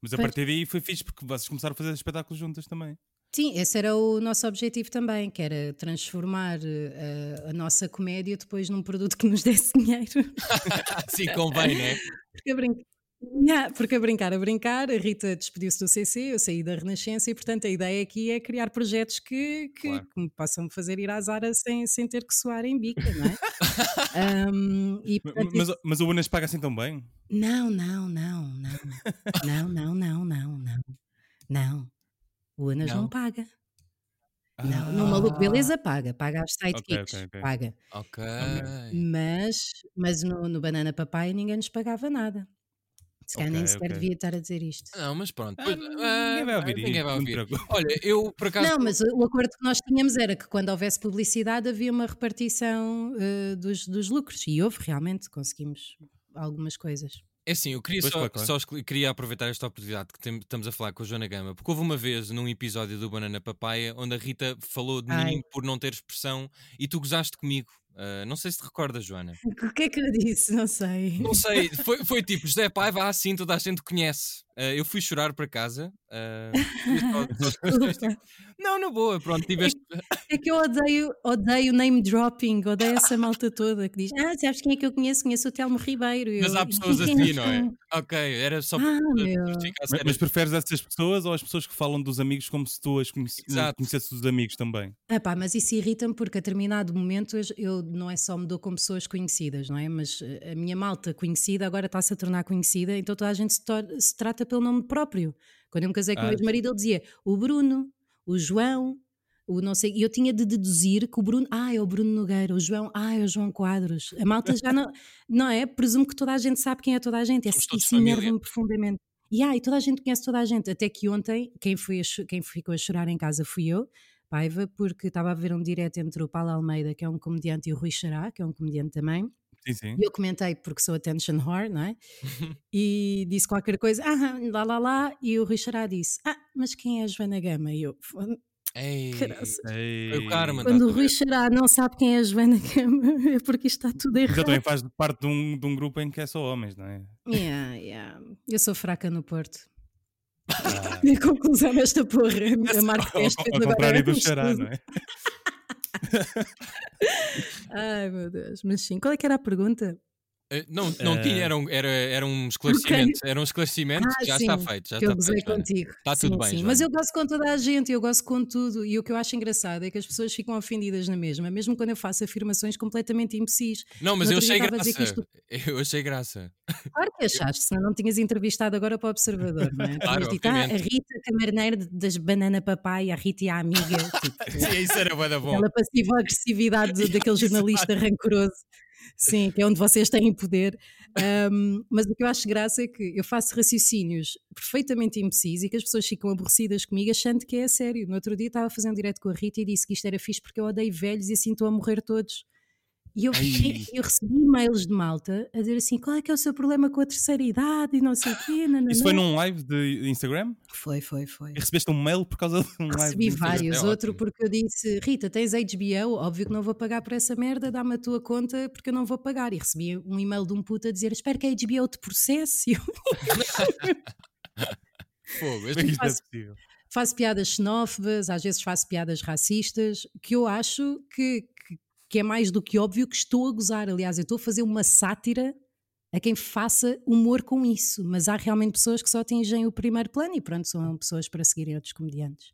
Mas a pois. partir daí foi fixe porque vocês começaram a fazer espetáculos juntas também. Sim, esse era o nosso objetivo também, que era transformar uh, a nossa comédia depois num produto que nos desse dinheiro. Sim, convém, não é? Porque a, brin... yeah, porque a brincar, a brincar, a Rita despediu-se do CC, eu saí da Renascença e, portanto, a ideia aqui é criar projetos que, que, claro. que me possam fazer ir à Zara sem, sem ter que suar em bica, não é? um, e, portanto, mas, mas o Unas paga assim tão bem? Não, não, não, não. Não, não, não, não, não. Não. O Anas não, não paga. Ah. Não, no Maluco Beleza paga, paga aos sidekicks, okay, okay, okay. paga. Ok. Mas, mas no, no Banana Papai ninguém nos pagava nada. Se calhar nem sequer devia estar a dizer isto. Não, mas pronto. Ah, ninguém vai ouvir. Ninguém vai ouvir. Olha, eu por acaso. Não, mas o acordo que nós tínhamos era que quando houvesse publicidade havia uma repartição uh, dos, dos lucros. E houve, realmente, conseguimos algumas coisas. É assim, eu queria só, só, queria aproveitar esta oportunidade que tem, estamos a falar com a Joana Gama, porque houve uma vez num episódio do Banana Papaya onde a Rita falou de Ai. mim por não ter expressão e tu gozaste comigo. Uh, não sei se te recordas, Joana. O que é que eu disse? Não sei. Não sei. Foi, foi tipo, José Paiva, assim toda a gente conhece. Uh, eu fui chorar para casa. Uh, não, na boa, pronto, tiveste. É, é que eu odeio, odeio name dropping, odeio essa malta toda que diz: Ah, sabes quem é que eu conheço? Conheço o Telmo Ribeiro. Mas há pessoas assim, não é? Ok, era só ah, mas, mas, preferes essas pessoas ou as pessoas que falam dos amigos como se tu as conhece, conhecesses os amigos também? Ah, pá, mas isso irrita-me porque a determinado momento eu não é só me dou com pessoas conhecidas, não é? Mas eh, a minha malta conhecida agora está-se a tornar conhecida, então toda a gente se, se trata pelo nome próprio. Quando eu me casei com ah, o meu marido, ele dizia o Bruno, o João, o não sei. E eu tinha de deduzir que o Bruno, ah, é o Bruno Nogueira, o João, ah, é o João Quadros. A malta já não, não é? Presumo que toda a gente sabe quem é toda a gente. Somos isso enerva-me profundamente. E, ah, e toda a gente conhece toda a gente. Até que ontem, quem, foi quem ficou a chorar em casa fui eu, Paiva, porque estava a ver um direto entre o Paulo Almeida, que é um comediante, e o Rui Xará, que é um comediante também. Sim, sim. E eu comentei porque sou attention whore, não é? e disse qualquer coisa, ah, lá, lá, lá, e o Richard disse, ah, mas quem é a Joana Gama? E eu, Ei, ei. Foi o. Quando o Rui Xará não sabe quem é a Joana Gama, é porque isto está tudo errado. Já também faz parte de um, de um grupo em que é só homens, não é? Yeah, yeah. Eu sou fraca no Porto. Ah. E a conclusão desta porra, a Marca Ao, ao contrário do Xará, não é? Ai meu Deus, mas sim, qual é que era a pergunta? Uh, não, não uh... tinha, era um, era, era um esclarecimento, okay. era um esclarecimento, ah, já sim, está feito. Já que está eu gozei contigo. Está sim, tudo bem. Sim. Mas eu gosto com toda a gente, eu gosto com tudo. E o que eu acho engraçado é que as pessoas ficam ofendidas na mesma, mesmo quando eu faço afirmações completamente imbecis. Não, mas eu achei graça. Isto... Eu achei graça. Claro que achaste, senão não tinhas entrevistado agora para o Observador, não é? Claro, ah, a Rita Camarneira das Banana Papai, a Rita e a amiga. Tipo, sim, isso era bom. Aquela passiva agressividade daquele jornalista rancoroso. Sim, que é onde vocês têm poder. Um, mas o que eu acho graça é que eu faço raciocínios perfeitamente imbecis e que as pessoas ficam aborrecidas comigo achando que é sério. No outro dia estava fazendo direto com a Rita e disse que isto era fixe porque eu odeio velhos e assim estou a morrer todos. E eu, eu, recebi e-mails de malta a dizer assim: qual é que é o seu problema com a terceira idade e não sei o quê. Nananã. Isso foi num live de Instagram? Foi, foi, foi. E recebeste um mail por causa de um live? Recebi vários. É Outro porque eu disse: Rita, tens HBO? Óbvio que não vou pagar por essa merda, dá-me a tua conta porque eu não vou pagar. E recebi um e-mail de um puto a dizer: espero que a HBO te processe. Fogo, este faço, é faço piadas xenófobas, às vezes faço piadas racistas, que eu acho que, que é mais do que óbvio que estou a gozar. Aliás, eu estou a fazer uma sátira a quem faça humor com isso, mas há realmente pessoas que só atingem o primeiro plano e pronto, são pessoas para seguirem outros comediantes.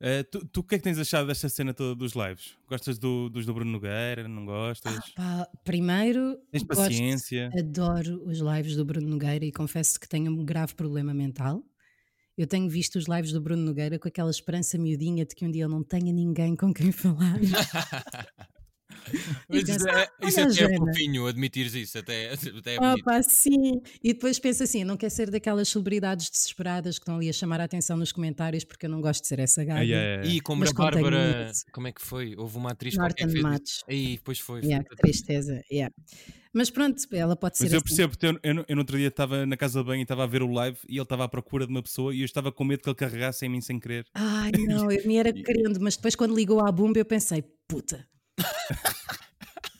Uh, tu, tu o que é que tens achado desta cena toda dos lives? Gostas do, dos do Bruno Nogueira? Não gostas? Ah, pá, primeiro, tens paciência. Gosto, adoro os lives do Bruno Nogueira e confesso que tenho um grave problema mental. Eu tenho visto os lives do Bruno Nogueira com aquela esperança miudinha de que um dia eu não tenha ninguém com quem falar. Mas isso, é, isso até é fofinho, admitires isso, até, até é Opa, sim. E depois pensa assim: não quer ser daquelas celebridades desesperadas que estão ali a chamar a atenção nos comentários porque eu não gosto de ser essa gaja. yeah, E como a Bárbara, como é que foi? Houve uma atriz Norton que fez Matos. Aí, depois foi. Yeah, foi. tristeza, yeah. Mas pronto, ela pode ser. Mas eu assim. percebo, eu, eu, eu no outro dia estava na casa de banho e estava a ver o live e ele estava à procura de uma pessoa e eu estava com medo que ele carregasse em mim sem querer. Ai não, eu me era querendo, mas depois quando ligou à bomba eu pensei, puta,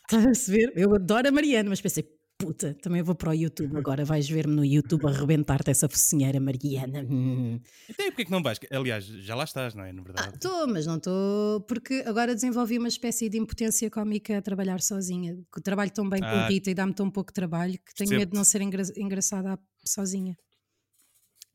Estás a perceber? Eu adoro a Mariana, mas pensei, puta, também vou para o YouTube agora, vais ver-me no YouTube arrebentar-te essa focinheira Mariana. Hum. Então, porquê que não vais? Aliás, já lá estás, não é? Na verdade. Estou, ah, mas não estou, porque agora desenvolvi uma espécie de impotência cómica a trabalhar sozinha. Que trabalho tão bem ah, com Rita e dá-me tão pouco trabalho que tenho medo de não ser engra engraçada sozinha.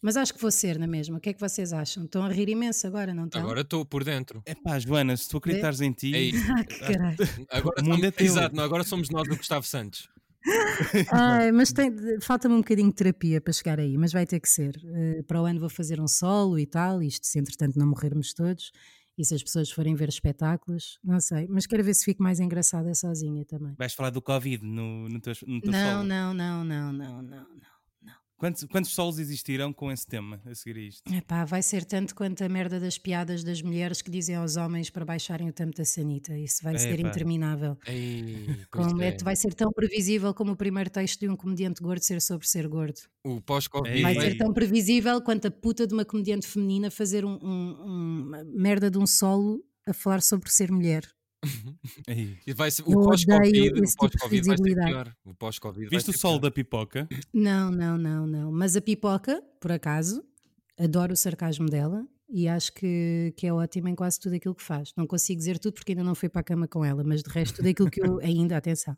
Mas acho que vou ser na mesma. O que é que vocês acham? Estão a rir imenso agora, não estão? Agora estou por dentro. É pá, Joana, se tu acreditares em ti. É ah, que caralho. Agora, o mundo é teu. Exato, não, agora somos nós do Gustavo Santos. Ai, mas falta-me um bocadinho de terapia para chegar aí, mas vai ter que ser. Uh, para o ano vou fazer um solo e tal, isto se entretanto não morrermos todos. E se as pessoas forem ver espetáculos, não sei, mas quero ver se fico mais engraçada sozinha também. Vais falar do Covid no, no teu, no teu não, solo? Não, não, não, não, não, não. Quantos, quantos solos existirão com esse tema a seguir a isto? Epá, vai ser tanto quanto a merda das piadas das mulheres que dizem aos homens para baixarem o tampo da sanita. Isso vai ser interminável. Ei, como é. é. vai ser tão previsível como o primeiro texto de um comediante gordo ser sobre ser gordo. O pós-Covid. Vai ser tão previsível quanto a puta de uma comediante feminina fazer um, um, uma merda de um solo a falar sobre ser mulher. Aí. E vai ser, o pós-Covid tipo pós-Covid vai ser pior. O pós-Covid Viste o sol pior. da pipoca? Não, não, não, não. Mas a pipoca, por acaso, adoro o sarcasmo dela e acho que, que é ótima em quase tudo aquilo que faz. Não consigo dizer tudo porque ainda não fui para a cama com ela, mas de resto, tudo aquilo que eu. Ainda, atenção.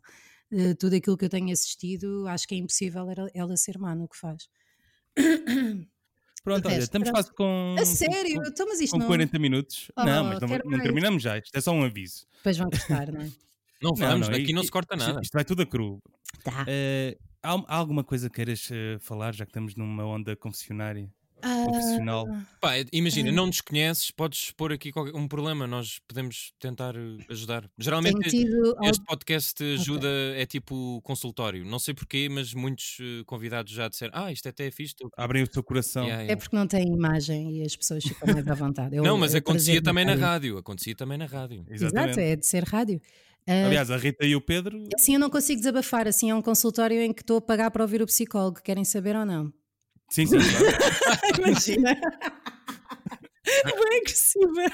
eh, tudo aquilo que eu tenho assistido, acho que é impossível ela, ela ser má no que faz. Pronto, olha, estamos quase com. A sério? Com, Então, mas isto com não. 40 minutos. Oh, não, mas não, não terminamos já. Isto é só um aviso. Depois vão gostar, não é? Não Não, vamos, não, aqui não se corta isto- nada. Isto vai tudo a cru. Tá. Eh, há, há alguma coisa que queiras eh, falar, já que estamos numa onda confessionária? Ah, profissional. Pá, imagina, Ah. não nos conheces, podes expor aqui qualquer- um problema, nós podemos tentar eh, ajudar. Geralmente tido. este podcast ajuda, é tipo consultório. Não sei porquê, mas muitos eh, convidados já disseram: Ah, isto até é fixe. Abrem o seu coração. Yeah, É yeah. porque não tem imagem e as pessoas ficam mais à vontade. Eu- Não, mas acontecia também na rádio. rádio. Acontecia também na rádio. Exatamente. Exato, é de ser rádio. Ah, Aliás, a Rita e o Pedro. Assim eu não consigo desabafar, assim é um consultório em que estou a pagar para ouvir o psicólogo, querem saber ou não? Sim, sim, claro. Imagina. Bem agressiva.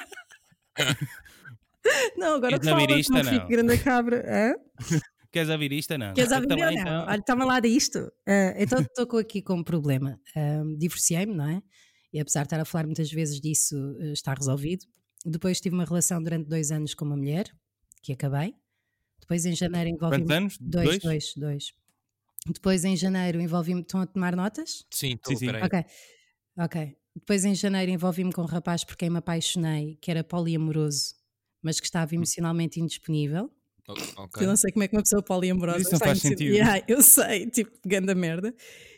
Não, agora fala, isto não não? fico grande cabra. Hã? Queres ouvir isto ou não? Queres ouvir também, ou não? então. Olha, toma lá disto. Ah, então estou aqui com um problema. Ah, Divorciei-me, não é? E apesar de estar a falar muitas vezes disso, ah, está resolvido. Depois tive uma relação durante dois anos com uma mulher, que acabei. Depois em janeiro envolvi-me. Quantos anos? Dois, dois, dois. Depois em janeiro envolvi-me. Estão a tomar notas? Sim, tô, Sim, sim. peraí. Ok, ok. Depois em janeiro envolvi-me com um rapaz por quem me apaixonei, que era poliamoroso, mas que estava emocionalmente indisponível. O- ok. Eu não sei como é que uma pessoa poliamorosa Isso não faz sentido. Yeah, eu sei, tipo, ganda merda.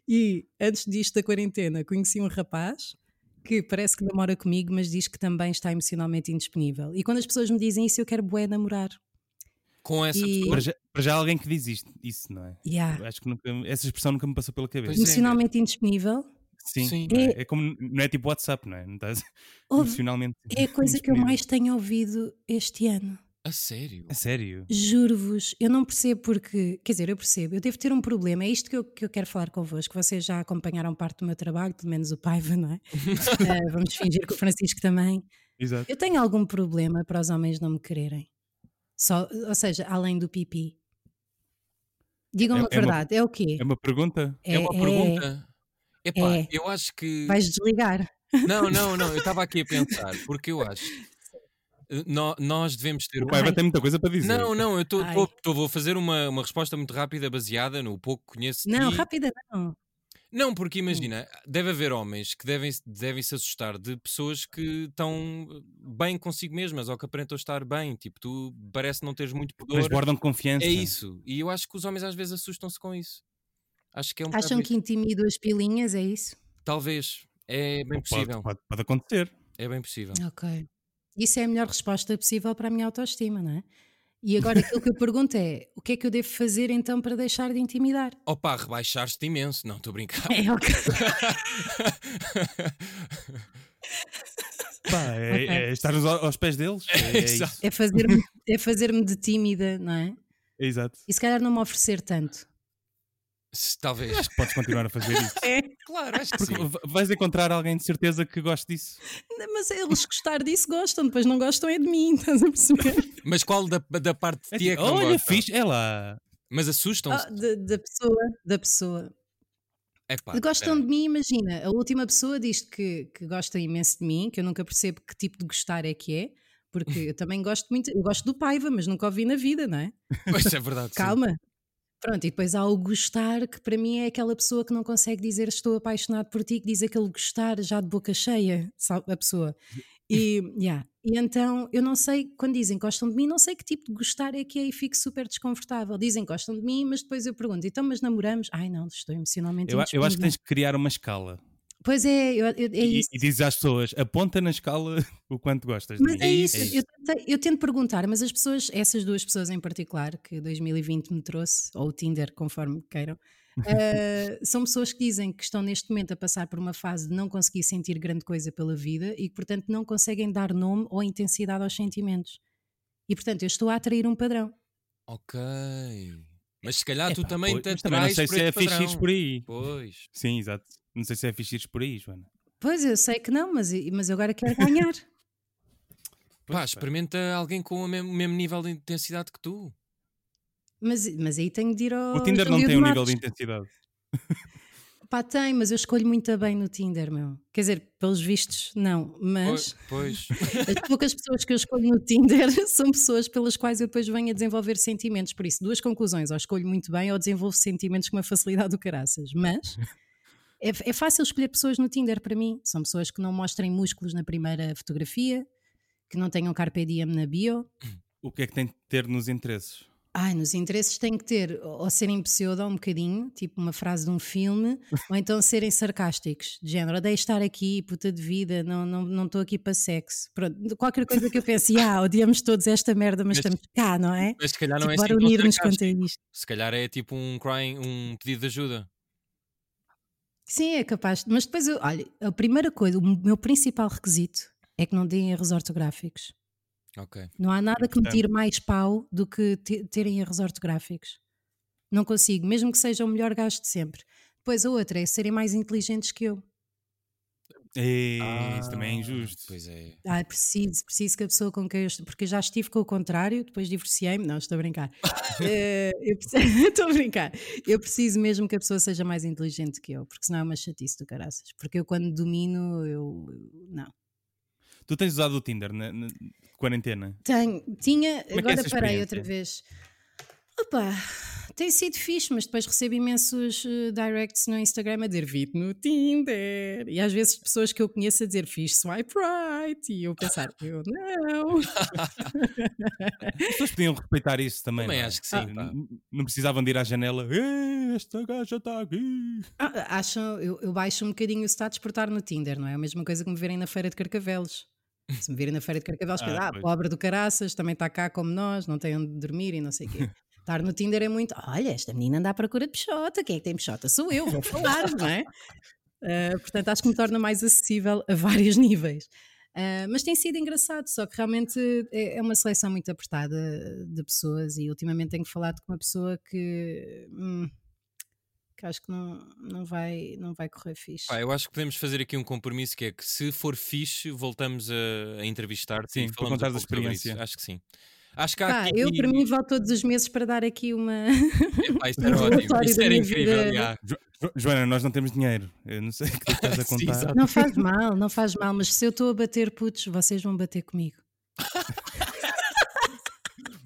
E antes disto da quarentena, conheci um rapaz que parece que namora comigo, mas diz que também está emocionalmente indisponível. E quando as pessoas me dizem isso, eu quero bué namorar. Com essa E- pessoa. Para já, para já alguém que diz isto, isso, não é? Yeah. Acho que nunca, essa expressão nunca me passou pela cabeça. É. Emocionalmente indisponível Sim. Sim. não É, é como, não é tipo WhatsApp, não é? Não estás Ouve, emocionalmente. é a coisa que eu mais tenho ouvido este ano. A sério? A sério? Juro-vos, eu não percebo porque, quer dizer, eu percebo, eu devo ter um problema, é isto que eu, que eu quero falar convosco. Vocês já acompanharam parte do meu trabalho, pelo menos o Paiva, não é? Eh, vamos fingir que o Francisco também. Exato. Eu tenho algum problema para os homens não me quererem? Só, ou seja, além do pipi. Digam-me É- a é uma- verdade, é o quê? É uma pergunta? É uma pergunta. Epá, É. eu acho que. Vais desligar. Não, não, não. Eu estava aqui a pensar, porque eu acho. eh, nó- Nós devemos ter. O pai vai ter muita coisa para dizer. Não, não, eu tô- vou fazer uma, uma resposta muito rápida, baseada no pouco que conheço. Não, rápida não. Não, porque imagina, deve haver homens que devem, devem se assustar de pessoas que estão bem consigo mesmas ou que aparentam estar bem. Tipo, tu parece não teres muito pudor. Transbordam de confiança. É isso. E eu acho que os homens às vezes assustam-se com isso. Acho que é um Acham bocado que intimido as pilinhas, é isso? isso. Talvez. É bem Pode, possível. pode, pode acontecer. É bem possível. Ok. Isso é a melhor resposta possível para a minha autoestima, não é? E agora aquilo que eu pergunto é: o que é que eu devo fazer então para deixar de intimidar? Opa, rebaixaste imenso. Não, estou a brincar. É, ok. Pá, é, Ok. é estar aos, aos pés deles. É, é. É fazer-me é fazer de tímida, não é? É exato. E se calhar não me oferecer tanto. Talvez. Acho que podes continuar a fazer isso. É. Claro, acho que Porque sim. vais encontrar alguém de certeza que goste disso. Mas eles gostar disso gostam, depois não gostam é de mim, estás a perceber? Mas qual da, da parte de É ti é tipo, que não Olha, gosta? fixe, é lá. Mas assustam-se. Ah, da, da pessoa, da pessoa. Epá, Gostam espera. de mim, imagina. A última pessoa diz que, que gosta imenso de mim, que eu nunca percebo que tipo de gostar é que é, porque eu também gosto muito, eu gosto do Paiva, mas nunca ouvi na vida, não é? Pois é verdade. sim. Pronto, e depois há o gostar, que para mim é aquela pessoa que não consegue dizer estou apaixonado por ti, que diz aquele gostar já de boca cheia, sabe, a pessoa. E, yeah. e então eu não sei, quando dizem gostam de mim, não sei que tipo de gostar é que é e fico super desconfortável. Dizem gostam de mim, mas depois eu pergunto, então, mas namoramos? Ai não, estou emocionalmente Eu, eu acho que tens que criar uma escala. Pois é, eu, eu- é e, isso. e dizes às pessoas, aponta na escala o quanto gostas de Mas mim. é isso, isso. Eu, tentei- eu tento perguntar, mas as pessoas, essas duas pessoas em particular, que 2020 me trouxe, ou o Tinder, conforme queiram, eh, são pessoas que dizem que estão neste momento a passar por uma fase de não conseguir sentir grande coisa pela vida e que, portanto, não conseguem dar nome ou intensidade aos sentimentos. E, portanto, eu estou a atrair um padrão. Ok. Mas se calhar tu também pois, te mas também não sei se é fixe por aí. Pois. Sim, exato. Não sei se é fixe por aí, Joana. Pois, eu sei que não, mas, mas eu agora quero ganhar. Pá, Pois, pá. experimenta alguém com o mesmo, o mesmo nível de intensidade que tu. Mas, mas aí tenho de ir ao. O Tinder não tem um nível de intensidade. Pá, tem, mas eu escolho muito bem no Tinder, meu. Quer dizer, pelos vistos, não. Mas Pois, pois. as poucas pessoas que eu escolho no Tinder são pessoas pelas quais eu depois venho a desenvolver sentimentos. Por isso, duas conclusões: ou escolho muito bem ou desenvolvo sentimentos com uma facilidade do caraças. Mas é, é fácil escolher pessoas no Tinder para mim. São pessoas que não mostrem músculos na primeira fotografia, que não tenham carpe diem na bio. O que é que tem de ter nos interesses? Ai, nos interesses tem que ter, ou serem pseudo um bocadinho, tipo uma frase de um filme, ou então serem sarcásticos, de género, odeio estar aqui, puta de vida, não estou não, estou aqui para sexo. Pronto, qualquer coisa que eu pense, ah, odiamos todos esta merda, mas Mas- estamos cá, não é? Mas se calhar não Tipo, é bora assim unir-nos contra isto. Se calhar é tipo um crying, um pedido de ajuda. Sim, é capaz, mas depois eu, olha, a primeira coisa, o meu principal requisito é que não deem erros ortográficos. Ok. Não há nada que me tire mais pau do que te- terem erros ortográficos. Não consigo, mesmo que seja o melhor gajo de sempre. Depois a outra é serem mais inteligentes que eu. É, isso também é injusto. Pois é. Ah, é preciso, preciso que a pessoa com quem eu estou, porque eu já estive com o contrário, depois divorciei-me, não, estou a brincar. Eh, eu preciso- estou a brincar. Eu preciso mesmo que a pessoa seja mais inteligente que eu, porque senão é uma chatice do caraças. Porque eu quando domino, eu. não. Tu tens usado o Tinder na, na quarentena? Tenho, tinha, Como é é agora essa parei outra vez. Opa, tem sido fixe, mas depois recebo imensos eh, directs no Instagram a dizer vi no Tinder. E às vezes pessoas que eu conheço a dizer fiz swipe right. E eu pensar, eu não. As pessoas podiam respeitar isso também. Também não é? acho que sim, Ah, pá. n- Não precisavam de ir à janela. "Ei, esta gaja está aqui. Ah, acham, eu, eu baixo um bocadinho o status por estar no Tinder, não é? A mesma coisa que me verem na feira de Carcavelos. Se me virem na feira de Carcavelos, Ah, pensam, ah, pobre do caraças, também está cá como nós, não tem onde dormir e não sei o quê. Estar no Tinder é muito, olha, esta menina anda à procura de peixota, quem é que tem peixota? Sou eu, vou falar, não é? Ah, portanto, acho que me torna mais acessível a vários níveis. Ah, mas tem sido engraçado, só que realmente é, é uma seleção muito apertada de pessoas e ultimamente tenho falado com uma pessoa que, hum, que acho que não, não, vai, não vai correr fixe. Pá, eu acho que podemos fazer aqui um compromisso que é que se for fixe, voltamos a, a entrevistar-te Sim, e falamos a sobre experiência. Acho que sim. Acho que há Pá, aqui... eu para mim volto todos os meses para dar aqui uma. Epá, isso era um ótimo. Isso era incrível. Jo- Jo- Joana, nós não temos dinheiro. Eu não sei o que tu estás a Sim, contar. exato. Não faz mal, não faz mal, mas se eu estou a bater putos, vocês vão bater comigo.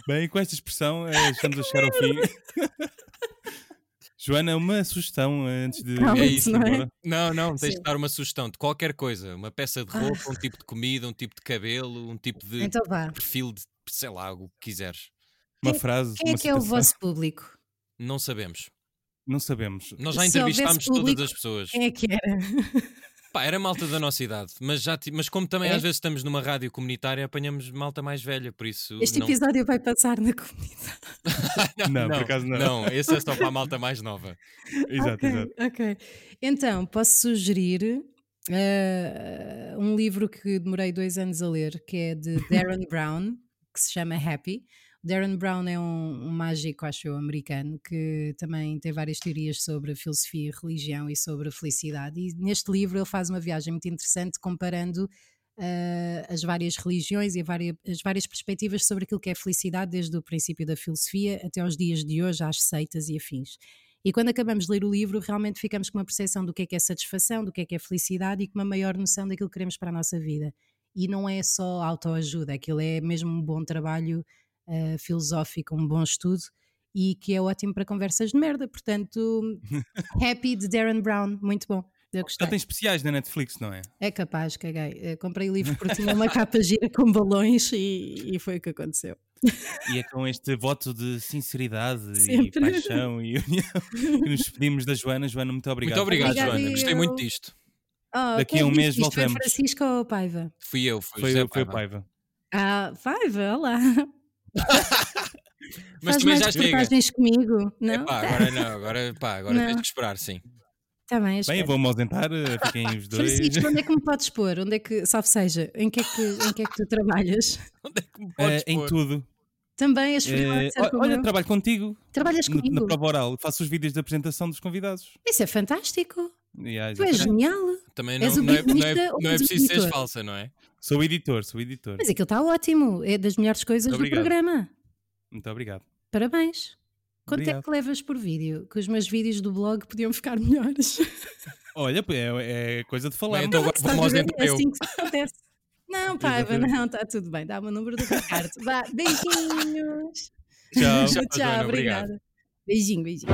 Bem, com esta expressão, eh, estamos a chegar ao fim. Joana, uma sugestão eh, antes de Calma, É isso, não é? Não, não, tens Sim. de dar uma sugestão de qualquer coisa. Uma peça de Ah. roupa, um tipo de comida, um tipo de cabelo, um tipo de Então perfil de, sei lá, o que quiseres. Uma Quem- frase, Quem é que é o vosso público? Não sabemos. Não sabemos. Nós já entrevistámos público, todas as pessoas. Quem é que era? Pá, era malta da nossa idade, mas, já mas como também É? às vezes estamos numa rádio comunitária, apanhamos malta mais velha, por isso. Este não... episódio vai passar na comunidade. Não, por acaso não. Não, esse é só para a malta mais nova. Exato, ok, exato. ok. Então, posso sugerir eh, um livro que demorei dois anos a ler, que é de Darren Brown, que se chama Happy. Darren Brown é um, um mágico, acho eu, americano, que também tem várias teorias sobre filosofia religião e sobre felicidade. E neste livro ele faz uma viagem muito interessante comparando eh, as várias religiões e a vária- as várias perspectivas sobre aquilo que é felicidade, desde o princípio da filosofia até aos dias de hoje, às seitas e afins. E quando acabamos de ler o livro, realmente ficamos com uma percepção do que é que é satisfação, do que é que é felicidade e com uma maior noção daquilo que queremos para a nossa vida. E não é só autoajuda, aquilo é mesmo um bom trabalho eh, filosófico, um bom estudo e que é ótimo para conversas de merda. Portanto, Happy de Darren Brown, muito bom. Eu gostei. Já tem especiais na Netflix, não é? É capaz, caguei. Eh, comprei o livro porque tinha uma capa gira com balões e, e foi o que aconteceu. E é com este voto de sinceridade e Sempre. paixão e união que nos despedimos da Joana. Joana, muito obrigado. Muito obrigado, Obrigada Joana. Gostei eu. muito disto. Oh, Daqui a um mês voltamos. Foi Francisco ou Paiva? Fui eu, foi, Foi, José foi o Paiva. Paiva. Ah, Paiva, olá. Mas Faz também mais já chega. comigo, não? Epá, agora não, agora, pá, agora Não. tens que esperar, sim. Tá bem, Bem, eu vou-me ausentar, eh, fiquem os dois. Francisco, onde é que me podes pôr? Onde é que, salve seja, em que é que, em que, é que tu trabalhas? Onde é que me Eh, podes em pôr? tudo. Também és Eh, freelancer como olha, eu? trabalho contigo Trabalhas comigo? na prova oral. Faço os vídeos de apresentação dos convidados. Isso é fantástico. Yeah, Tu és genial. Também És não, o não é, não é, não é preciso seres editor? falsa, não é? Sou editor, sou editor. Mas aquilo está ótimo. É das melhores coisas do programa. Muito obrigado. Parabéns. Quanto é Obrigado. que levas por vídeo? Que os meus vídeos do blog podiam ficar melhores. Olha, é, é coisa de falar. Bem, então agora vamos É assim que se acontece. Não, Paiva, não, está tudo bem. Dá-me o número do Ricardo. Vá, beijinhos. Tchau. Tchau, Tchau, Joana, obrigado. obrigada. Beijinho, beijinho.